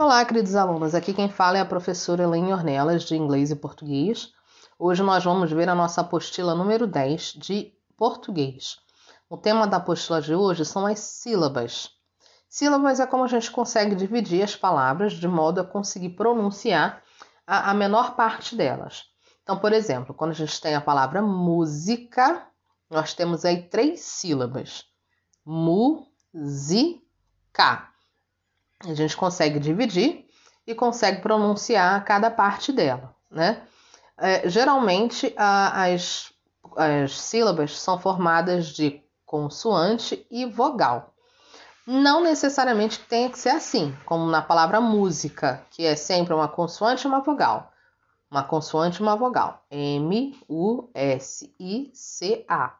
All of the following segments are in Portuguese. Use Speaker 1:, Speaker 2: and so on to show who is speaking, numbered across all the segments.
Speaker 1: Olá, queridos alunos. Aqui quem fala é a professora Elaine Ornelas, de Inglês e Português. Hoje nós vamos ver a nossa apostila número 10 de Português. O tema da apostila de hoje são as sílabas. Sílabas é como a gente consegue dividir as palavras de modo a conseguir pronunciar a, a menor parte delas. Então, por exemplo, quando a gente tem a palavra música, nós temos aí três sílabas. Mu-zi-ca. A gente consegue dividir e consegue pronunciar cada parte dela, né? É, geralmente a, as, as sílabas são formadas de consoante e vogal. Não necessariamente tem que ser assim, como na palavra música, que é sempre uma consoante e uma vogal. Uma consoante e uma vogal. M, U, S, I, C, A.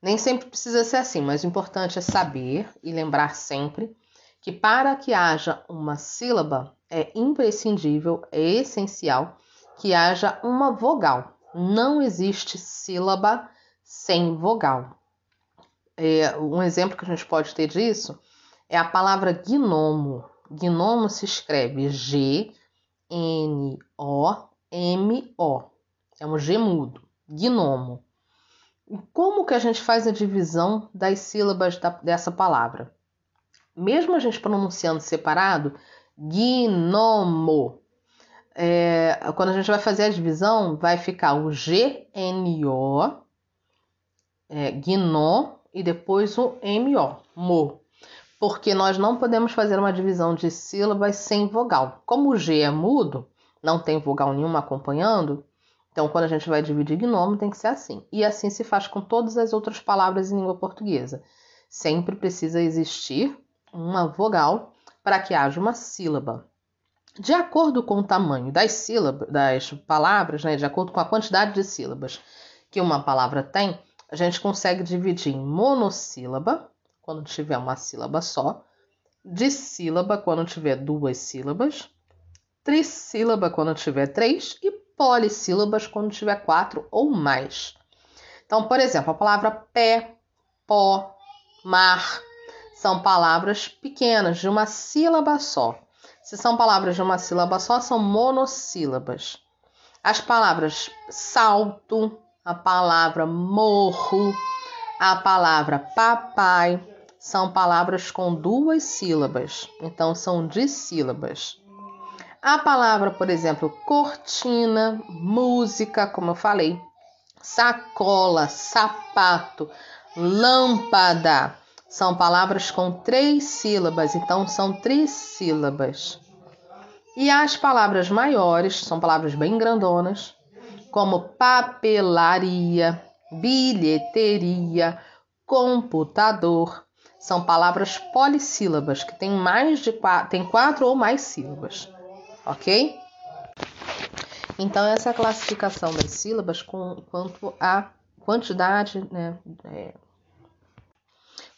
Speaker 1: Nem sempre precisa ser assim, mas o importante é saber e lembrar sempre que para que haja uma sílaba é imprescindível, é essencial que haja uma vogal. Não existe sílaba sem vogal. É, um exemplo que a gente pode ter disso é a palavra gnomo. Gnomo se escreve G-N-O-M-O. É um G mudo. Gnomo. Como que a gente faz a divisão das sílabas da, dessa palavra? Mesmo a gente pronunciando separado, gnomo. É, quando a gente vai fazer a divisão, vai ficar o GNO, é, gno, e depois o MO, mo. Porque nós não podemos fazer uma divisão de sílabas sem vogal. Como o G é mudo, não tem vogal nenhuma acompanhando, então quando a gente vai dividir gnomo tem que ser assim. E assim se faz com todas as outras palavras em língua portuguesa. Sempre precisa existir uma vogal para que haja uma sílaba. De acordo com o tamanho das sílabas, das palavras, né, de acordo com a quantidade de sílabas que uma palavra tem, a gente consegue dividir em monossílaba, quando tiver uma sílaba só, dissílaba, quando tiver duas sílabas, trissílaba, quando tiver três, e polissílabas, quando tiver quatro ou mais. Então, por exemplo, a palavra pé, pó, mar, são palavras pequenas, de uma sílaba só. Se são palavras de uma sílaba só, são monossílabas. As palavras salto, a palavra morro, a palavra papai são palavras com duas sílabas, então são dissílabas. A palavra, por exemplo, cortina, música, como eu falei, sacola, sapato, lâmpada, são palavras com três sílabas, então são trissílabas. E as palavras maiores são palavras bem grandonas, como papelaria, bilheteria, computador. São palavras polissílabas que têm mais de quatro, tem quatro ou mais sílabas, ok? Então essa é a classificação das sílabas com, quanto à quantidade, né, é,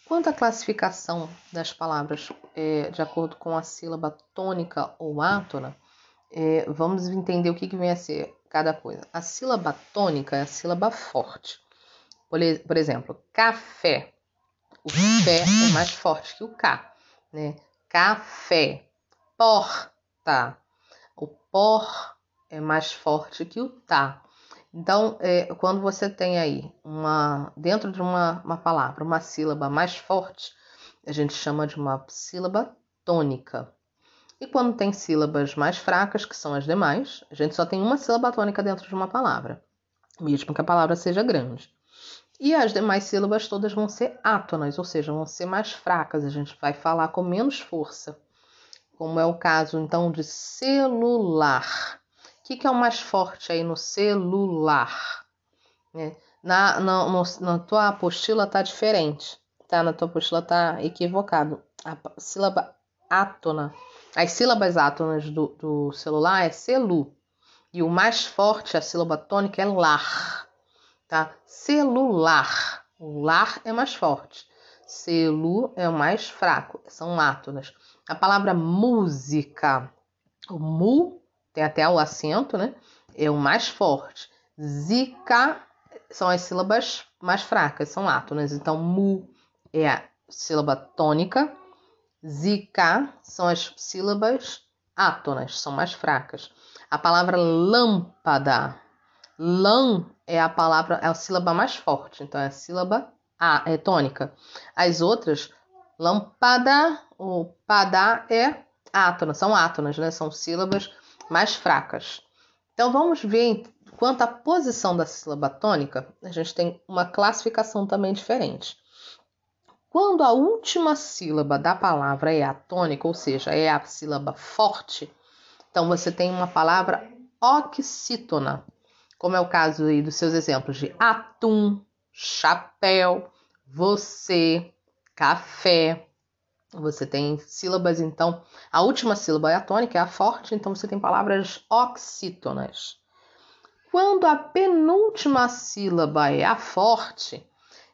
Speaker 1: Quanto à classificação das palavras é, de acordo com a sílaba tônica ou átona, é, vamos entender o que, que vem a ser cada coisa. A sílaba tônica é a sílaba forte. Por, por exemplo, café. O fé é mais forte que o K. Né? Café. Porta. O por é mais forte que o tá. Então, é, quando você tem aí uma dentro de uma, uma palavra, uma sílaba mais forte, a gente chama de uma sílaba tônica. E quando tem sílabas mais fracas, que são as demais, a gente só tem uma sílaba tônica dentro de uma palavra, mesmo que a palavra seja grande. E as demais sílabas todas vão ser átonas, ou seja, vão ser mais fracas, a gente vai falar com menos força. Como é o caso então de celular que, que é o mais forte aí no celular? É, na, na, no, na tua apostila tá diferente, tá? Na tua apostila tá equivocado. A sílaba átona, as sílabas átonas do, do celular é celu. E o mais forte, a sílaba tônica, é lar, tá? Celular. O lar é mais forte. Celu é o mais fraco, são átonas. A palavra música, o mu tem até o acento, né? É o mais forte. Zika são as sílabas mais fracas, são átonas. Então, mu é a sílaba tônica. Zika são as sílabas átonas, são mais fracas. A palavra lâmpada, lã é a palavra, é a sílaba mais forte, então é a sílaba A, é tônica. As outras, lâmpada, o padá é átona, são átonas, né? São sílabas mais fracas. Então vamos ver quanto à posição da sílaba tônica, a gente tem uma classificação também diferente. Quando a última sílaba da palavra é a tônica, ou seja, é a sílaba forte, então você tem uma palavra oxítona, como é o caso aí dos seus exemplos de atum, chapéu, você, café. Você tem sílabas, então, a última sílaba é a tônica, é a forte, então você tem palavras oxítonas. Quando a penúltima sílaba é a forte,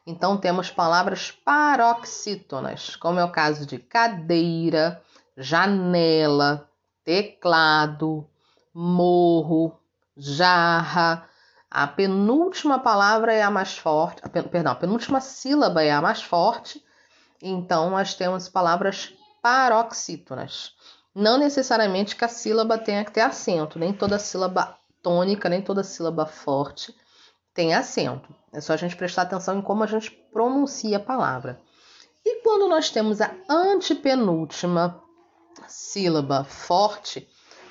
Speaker 1: então temos palavras paroxítonas, como é o caso de cadeira, janela, teclado, morro, jarra. A penúltima palavra é a mais forte, a pen, perdão, a penúltima sílaba é a mais forte, então nós temos palavras paroxítonas. Não necessariamente que a sílaba tenha que ter acento, nem toda sílaba tônica, nem toda sílaba forte tem acento. É só a gente prestar atenção em como a gente pronuncia a palavra. E quando nós temos a antepenúltima sílaba forte,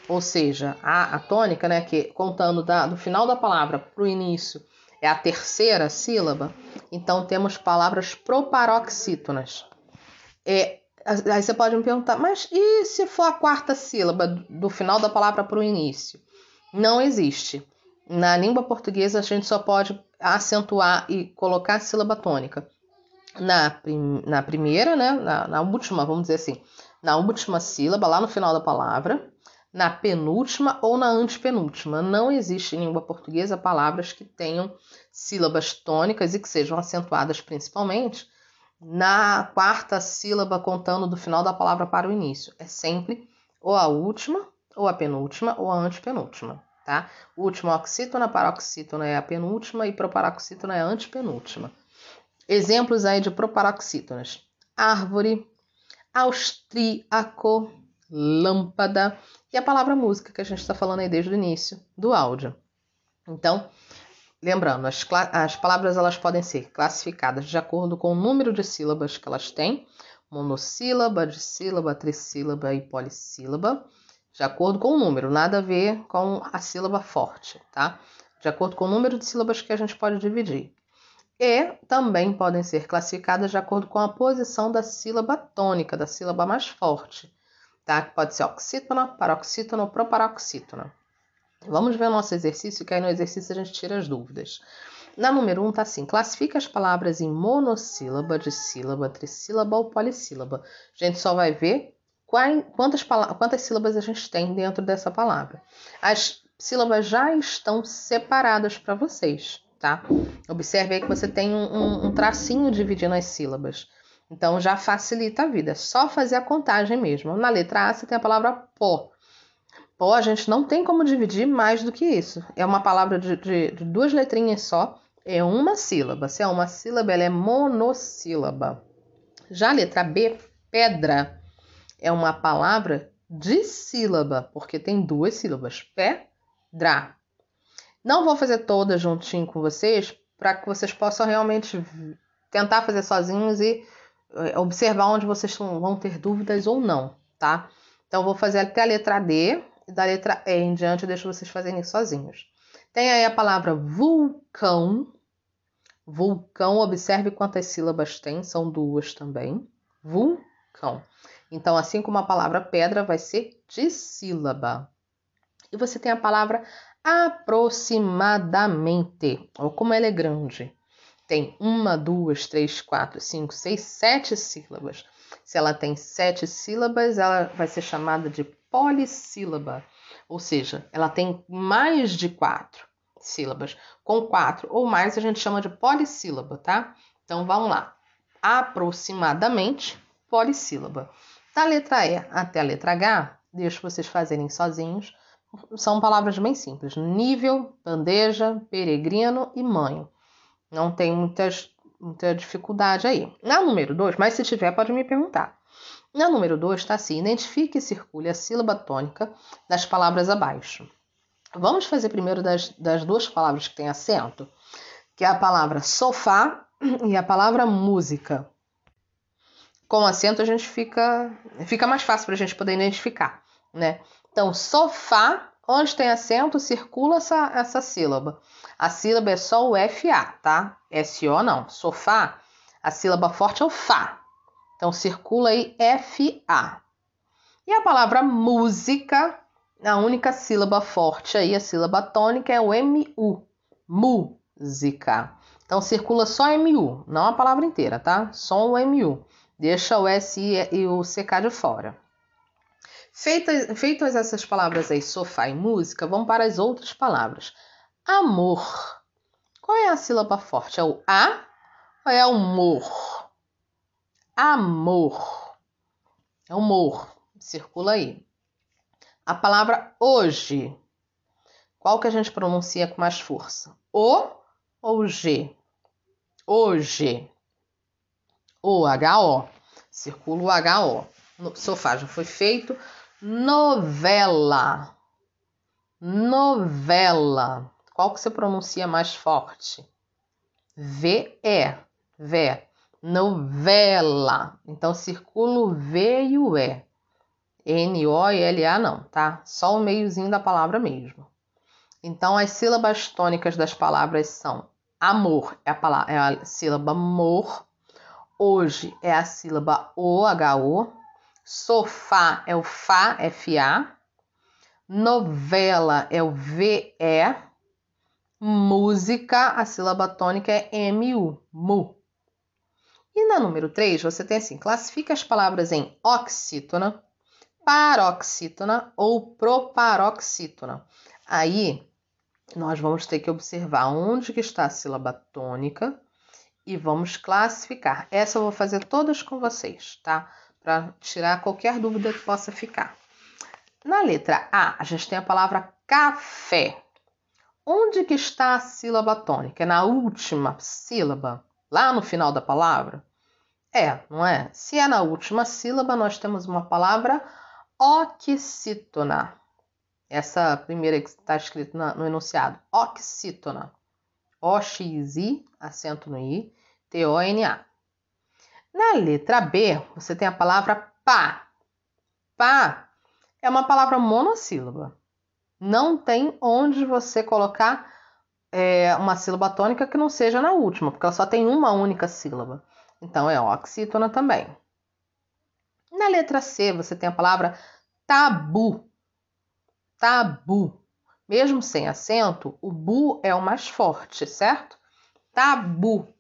Speaker 1: ou seja, a, a tônica, né, que contando da, do final da palavra para o início é a terceira sílaba, então temos palavras proparoxítonas. É, aí você pode me perguntar, mas e se for a quarta sílaba do final da palavra para o início? Não existe. Na língua portuguesa, a gente só pode acentuar e colocar a sílaba tônica na, prim na primeira, né? Na, na, última, vamos dizer assim, na última sílaba, lá no final da palavra, na penúltima ou na antepenúltima. Não existe em língua portuguesa palavras que tenham sílabas tônicas e que sejam acentuadas principalmente na quarta sílaba, contando do final da palavra para o início. É sempre ou a última, ou a penúltima, ou a antepenúltima tá? Última oxítona, paroxítona é a penúltima e proparoxítona é a antepenúltima. Exemplos aí de proparoxítonas: árvore, austríaco, lâmpada e a palavra música que a gente está falando aí desde o início do áudio. Então, lembrando, as, as palavras elas podem ser classificadas de acordo com o número de sílabas que elas têm, monossílaba, dissílaba, trissílaba e polissílaba de acordo com o número, nada a ver com a sílaba forte, tá? De acordo com o número de sílabas que a gente pode dividir. E também podem ser classificadas de acordo com a posição da sílaba tônica, da sílaba mais forte, tá? Que pode ser oxítona, paroxítona ou proparoxítona. Vamos ver o nosso exercício, que aí no exercício a gente tira as dúvidas. Na número 1 um, tá assim: classifica as palavras em monossílaba, dissílaba, trissílaba ou polissílaba. A gente só vai ver quantas, quantas sílabas a gente tem dentro dessa palavra. As sílabas já estão separadas para vocês, tá? Observe aí que você tem um, um, tracinho dividindo as sílabas. Então já facilita a vida. É só fazer a contagem mesmo. Na letra A você tem a palavra pó. Pó a gente não tem como dividir mais do que isso. É uma palavra de, de, de duas letrinhas só. É uma sílaba. Se é uma sílaba, ela é monossílaba. Já a letra B, pedra é uma palavra de sílaba, porque tem duas sílabas. Pedra. Não vou fazer todas juntinho com vocês, para que vocês possam realmente tentar fazer sozinhos e observar onde vocês vão ter dúvidas ou não, tá? Então, vou fazer até a letra D e da letra E em diante eu deixo vocês fazerem sozinhos. Tem aí a palavra vulcão. Vulcão, observe quantas sílabas tem, são duas também. Vulcão. Então, assim como a palavra pedra vai ser de sílaba. E você tem a palavra aproximadamente, ou como ela é grande. Tem uma, duas, três, quatro, cinco, seis, sete sílabas. Se ela tem sete sílabas, ela vai ser chamada de polissílaba, ou seja, ela tem mais de quatro sílabas. Com quatro ou mais, a gente chama de polissílaba, tá? Então vamos lá. Aproximadamente, polissílaba. Da letra E até a letra H, deixo vocês fazerem sozinhos. São palavras bem simples: nível, bandeja, peregrino e manho. Não tem muitas, muita dificuldade aí. Na número 2, mas se tiver, pode me perguntar. Na número 2 está assim: identifique e circule a sílaba tônica das palavras abaixo. Vamos fazer primeiro das, das duas palavras que têm acento, que é a palavra sofá e a palavra música. Com acento a gente fica fica mais fácil para a gente poder identificar, né? Então, sofá, onde tem acento, circula essa, essa sílaba. A sílaba é só o FA, tá? SO não. Sofá, a sílaba forte é o Fá. Então, circula aí FA. E a palavra música, a única sílaba forte aí, a sílaba tônica, é o MU. Música. Então, circula só MU, não a palavra inteira, tá? Só o MU. Deixa o SI e o CK de fora. Feitas, feitas essas palavras aí, sofá e música, vamos para as outras palavras. Amor. Qual é a sílaba forte? É o A ou é o mor? Amor. É o mor. Circula aí. A palavra hoje. Qual que a gente pronuncia com mais força? O ou G? Hoje. O H-O. Circula o H-O. No sofá já foi feito. Novela. Novela. Qual que você pronuncia mais forte? V-E. V. Novela. Então, circula o V e o E. N-O-L-A não, tá? Só o meiozinho da palavra mesmo. Então, as sílabas tônicas das palavras são amor, é a, palavra, é a sílaba mor, Hoje é a sílaba O-H-O. Sofá é o Fá, F-A. Novela é o V-E. Música, a sílaba tônica é M-U, mu. E na número 3, você tem assim: classifica as palavras em oxítona, paroxítona ou proparoxítona. Aí nós vamos ter que observar onde que está a sílaba tônica e vamos classificar. Essa eu vou fazer todas com vocês, tá? Para tirar qualquer dúvida que possa ficar. Na letra A, a gente tem a palavra café. Onde que está a sílaba tônica? É na última sílaba, lá no final da palavra? É, não é? Se é na última sílaba, nós temos uma palavra oxítona. Essa primeira que está escrita no enunciado, oxítona. O-X-I, acento no I, T-O-N-A. Na letra B, você tem a palavra pá. Pá é uma palavra monossílaba. Não tem onde você colocar é, uma sílaba tônica que não seja na última, porque ela só tem uma única sílaba. Então é oxítona também. Na letra C, você tem a palavra tabu. Tabu. Mesmo sem acento, o bu é o mais forte, certo? Tabu.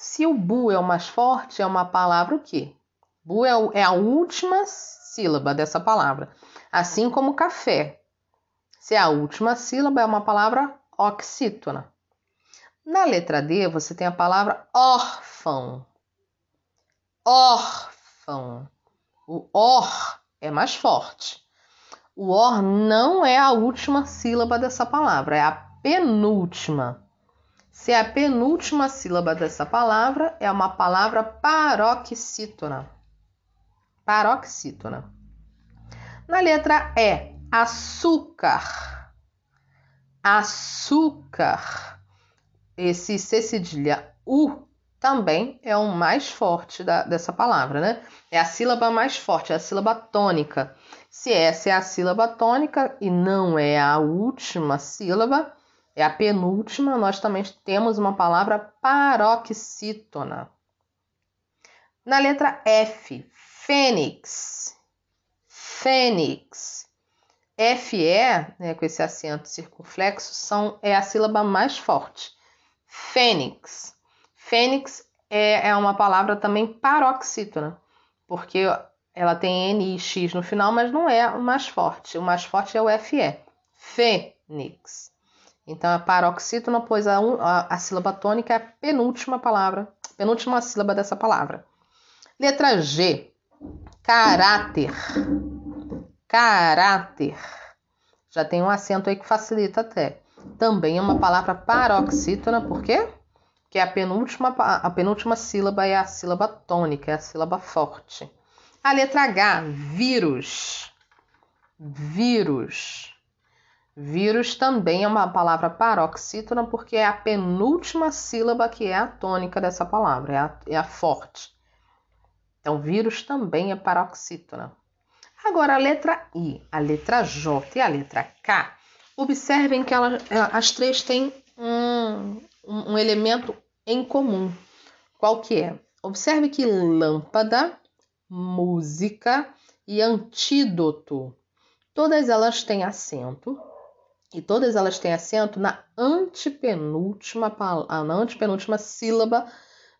Speaker 1: Se o bu é o mais forte, é uma palavra o quê? Bu é, é a última sílaba dessa palavra. Assim como café. Se é a última sílaba, é uma palavra oxítona. Na letra D, você tem a palavra órfão. Órfão. O or é mais forte. O or não é a última sílaba dessa palavra, é a penúltima. Se é a penúltima sílaba dessa palavra, é uma palavra paroxítona. Paroxítona. Na letra E, açúcar. Açúcar. Esse C cedilha U também é o mais forte da, dessa palavra, né? É a sílaba mais forte, é a sílaba tônica. Se essa é a sílaba tônica e não é a última sílaba, é a penúltima, nós também temos uma palavra paroxítona. Na letra F, fênix. Fênix. FE, né, com esse acento circunflexo, são, é a sílaba mais forte. Fênix. Fênix é, é uma palavra também paroxítona, porque ela tem N e X no final, mas não é o mais forte. O mais forte é o FE. Fênix. Então, é paroxítona, pois a, a, a sílaba tônica é a penúltima palavra, penúltima sílaba dessa palavra. Letra G. Caráter. Caráter. Já tem um acento aí que facilita até. Também é uma palavra paroxítona, por quê? Porque a penúltima, a penúltima sílaba é a sílaba tônica, é a sílaba forte. A letra H, vírus. Vírus. Vírus também é uma palavra paroxítona porque é a penúltima sílaba que é a tônica dessa palavra, é a, é a forte. Então, vírus também é paroxítona. Agora, a letra I, a letra J e a letra K. Observem que ela, as três têm um, um elemento em comum. Qual que é? Observe que lâmpada, música e antídoto, todas elas têm acento e todas elas têm acento na antepenúltima, na antepenúltima sílaba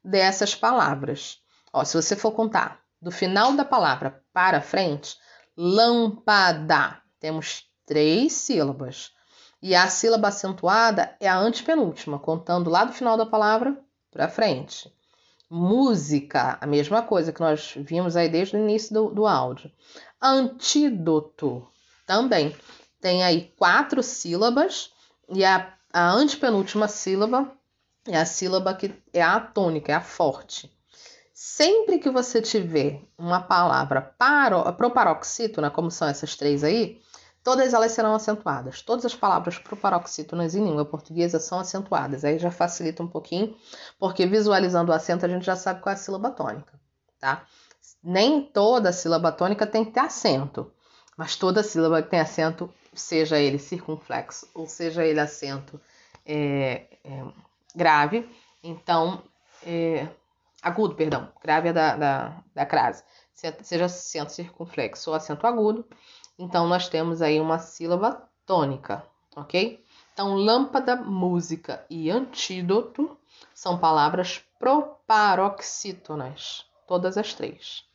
Speaker 1: dessas palavras. Ó, se você for contar do final da palavra para frente, lâmpada, temos três sílabas. E a sílaba acentuada é a antepenúltima, contando lá do final da palavra para frente. Música, a mesma coisa que nós vimos aí desde o início do, do áudio. Antídoto, também tem aí quatro sílabas e a, a antepenúltima sílaba é a sílaba que é a tônica, é a forte. Sempre que você tiver uma palavra paro, proparoxítona, como são essas três aí, todas elas serão acentuadas. Todas as palavras proparoxítonas em língua portuguesa são acentuadas. Aí já facilita um pouquinho, porque visualizando o acento a gente já sabe qual é a sílaba tônica, tá? Nem toda sílaba tônica tem que ter acento, mas toda sílaba que tem acento seja ele circunflexo ou seja ele acento é, é, grave, então, é, agudo, perdão, grave é da, da, da crase, seja acento circunflexo ou acento agudo, então nós temos aí uma sílaba tônica, ok? Então, lâmpada, música e antídoto são palavras proparoxítonas, todas as três.